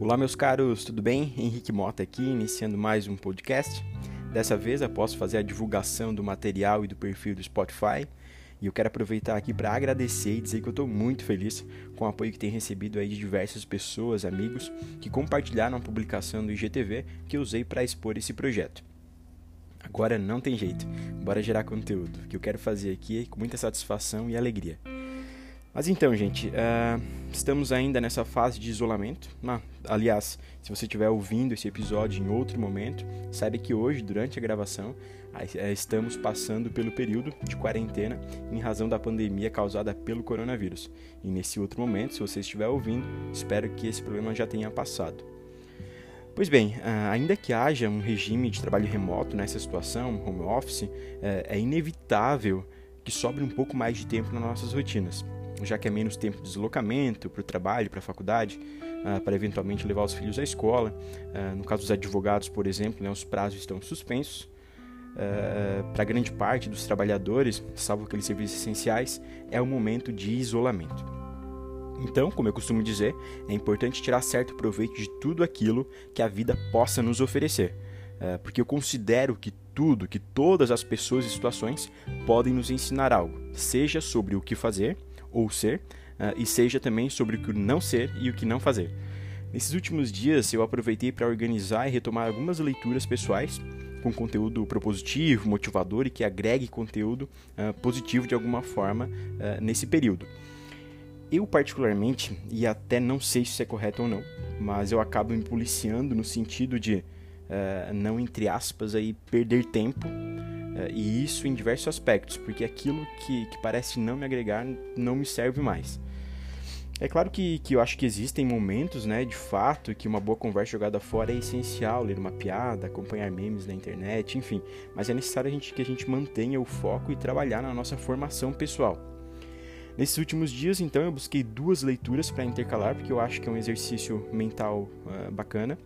Olá, meus caros, tudo bem? Henrique Mota aqui, iniciando mais um podcast. Dessa vez, após fazer a divulgação do material e do perfil do Spotify, e eu quero aproveitar aqui para agradecer e dizer que eu estou muito feliz com o apoio que tenho recebido aí de diversas pessoas, amigos, que compartilharam a publicação do IGTV que eu usei para expor esse projeto. Agora não tem jeito, bora gerar conteúdo, que eu quero fazer aqui com muita satisfação e alegria. Mas então, gente, uh, estamos ainda nessa fase de isolamento. Ah, aliás, se você estiver ouvindo esse episódio em outro momento, saiba que hoje, durante a gravação, uh, estamos passando pelo período de quarentena em razão da pandemia causada pelo coronavírus. E nesse outro momento, se você estiver ouvindo, espero que esse problema já tenha passado. Pois bem, uh, ainda que haja um regime de trabalho remoto nessa situação, home office, é inevitável que sobre um pouco mais de tempo nas nossas rotinas já que é menos tempo de deslocamento para o trabalho, para a faculdade, uh, para eventualmente levar os filhos à escola. Uh, no caso dos advogados, por exemplo, né, os prazos estão suspensos. Uh, para grande parte dos trabalhadores, salvo aqueles serviços essenciais, é o momento de isolamento. Então, como eu costumo dizer, é importante tirar certo proveito de tudo aquilo que a vida possa nos oferecer, porque eu considero que tudo, que todas as pessoas e situações podem nos ensinar algo, seja sobre o que fazer, ou ser, uh, e seja também sobre o que não ser e o que não fazer. Nesses últimos dias, eu aproveitei para organizar e retomar algumas leituras pessoais com conteúdo propositivo, motivador e que agregue conteúdo uh, positivo de alguma forma uh, nesse período. Eu, particularmente, e até não sei se isso é correto ou não, mas eu acabo me policiando no sentido de uh, não, entre aspas, aí, perder tempo e isso em diversos aspectos, porque aquilo que, que parece não me agregar não me serve mais. É claro que, que eu acho que existem momentos, né, de fato, que uma boa conversa jogada fora é essencial, ler uma piada, acompanhar memes na internet, enfim, mas é necessário a gente, que a gente mantenha o foco e trabalhar na nossa formação pessoal. Nesses últimos dias, então, eu busquei duas leituras para intercalar, porque eu acho que é um exercício mental uh, bacana.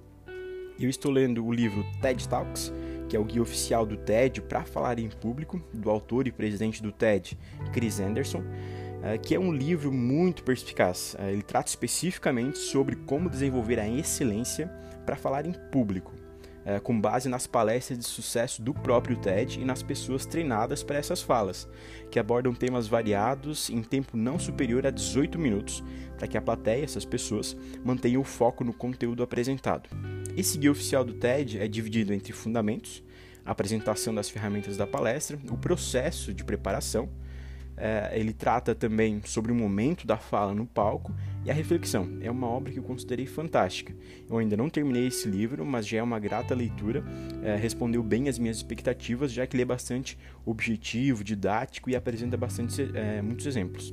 Eu estou lendo o livro TED Talks, que é o guia oficial do TED para falar em público, do autor e presidente do TED, Chris Anderson, eh, que é um livro muito perspicaz. Eh, ele trata especificamente sobre como desenvolver a excelência para falar em público, eh, com base nas palestras de sucesso do próprio TED e nas pessoas treinadas para essas falas, que abordam temas variados em tempo não superior a 18 minutos, para que a plateia, essas pessoas, mantenham o foco no conteúdo apresentado. Esse guia oficial do TED é dividido entre fundamentos, apresentação das ferramentas da palestra, o processo de preparação. É, ele trata também sobre o momento da fala no palco e a reflexão. É uma obra que eu considerei fantástica. Eu ainda não terminei esse livro, mas já é uma grata leitura. É, respondeu bem às minhas expectativas, já que ele é bastante objetivo, didático e apresenta bastante, é, muitos exemplos.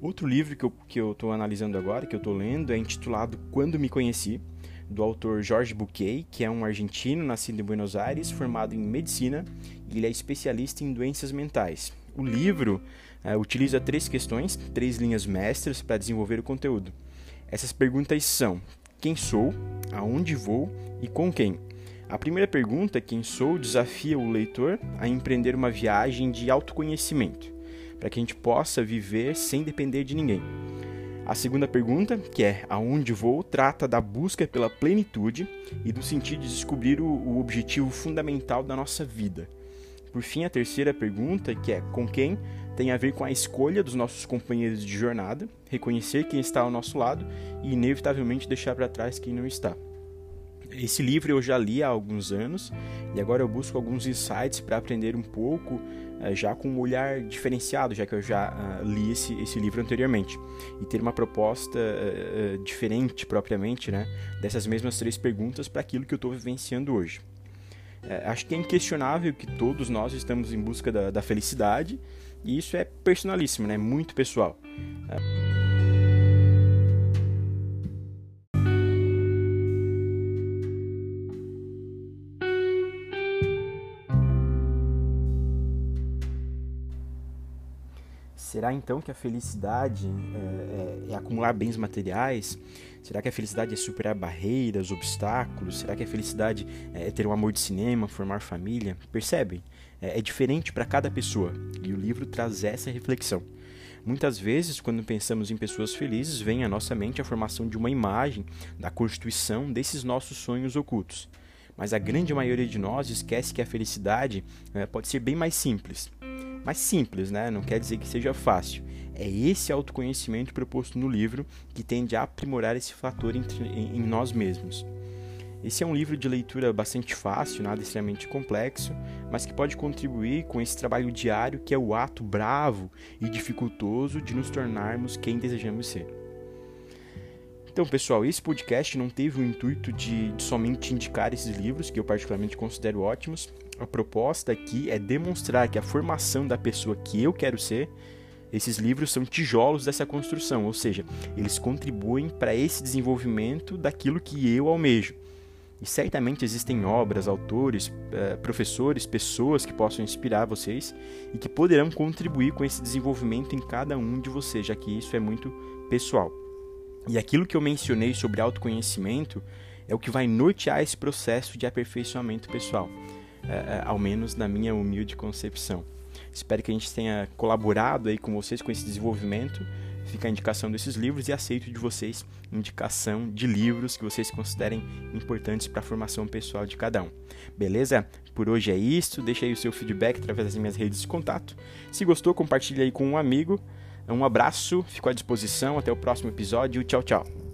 Outro livro que eu estou analisando agora, que eu estou lendo, é intitulado Quando Me Conheci do autor Jorge Buquet, que é um argentino nascido em Buenos Aires, formado em medicina, e ele é especialista em doenças mentais. O livro uh, utiliza três questões, três linhas mestras para desenvolver o conteúdo. Essas perguntas são: quem sou, aonde vou e com quem? A primeira pergunta, quem sou, desafia o leitor a empreender uma viagem de autoconhecimento, para que a gente possa viver sem depender de ninguém. A segunda pergunta, que é aonde vou, trata da busca pela plenitude e do sentido de descobrir o, o, objetivo fundamental da nossa vida. Por fim, a terceira pergunta, que é com quem, tem a ver com a escolha dos nossos companheiros de jornada, reconhecer quem está ao nosso lado e inevitavelmente deixar para trás quem não está. Esse livro eu já li há alguns anos e agora eu busco alguns insights para aprender um pouco eh, já com um olhar diferenciado, já que eu já uh, li esse, esse livro anteriormente, e ter uma proposta uh, uh, diferente propriamente né, dessas mesmas três perguntas para aquilo que eu estou vivenciando hoje. acho que é inquestionável que todos nós estamos em busca da, da felicidade, e isso é personalíssimo, né, muito pessoal. Será então que a felicidade é, é, acumular bens materiais? Será que a felicidade é superar barreiras, obstáculos? Será que a felicidade é ter um amor de cinema, formar família? Percebem? É, é diferente para cada pessoa e o livro traz essa reflexão. Muitas vezes, quando pensamos em pessoas felizes, vem à nossa mente a formação de uma imagem da constituição desses nossos sonhos ocultos. Mas a grande maioria de nós esquece que a felicidade é, pode ser bem mais simples. Mais simples, né? Não quer dizer que seja fácil. É esse autoconhecimento proposto no livro que tende a aprimorar esse fator em, em nós mesmos. Esse é um livro de leitura bastante fácil, nada extremamente complexo, mas que pode contribuir com esse trabalho diário que é o ato bravo e dificultoso de nos tornarmos quem desejamos ser. Então, pessoal, esse podcast não teve o intuito de, de somente indicar esses livros, que eu particularmente considero ótimos. A proposta aqui é demonstrar que a formação da pessoa que eu quero ser esses livros são tijolos dessa construção, ou seja, eles contribuem para esse desenvolvimento daquilo que eu almejo. E certamente existem obras, autores, eh, professores, pessoas que possam inspirar vocês e que poderão contribuir com esse desenvolvimento em cada um de vocês, já que isso é muito pessoal. E aquilo que eu mencionei sobre autoconhecimento é o que vai nortear esse processo de aperfeiçoamento pessoal, ao menos na minha humilde concepção. Espero que a gente tenha colaborado aí com vocês com esse desenvolvimento fica a indicação desses livros e aceito de vocês indicação de livros que vocês considerem importantes para a formação pessoal de cada um. Beleza? Por hoje é isso. Deixa aí o seu feedback através das minhas redes de contato. Se gostou, compartilhe aí com um amigo. Um abraço, fico à disposição. Até o próximo episódio. Tchau, tchau.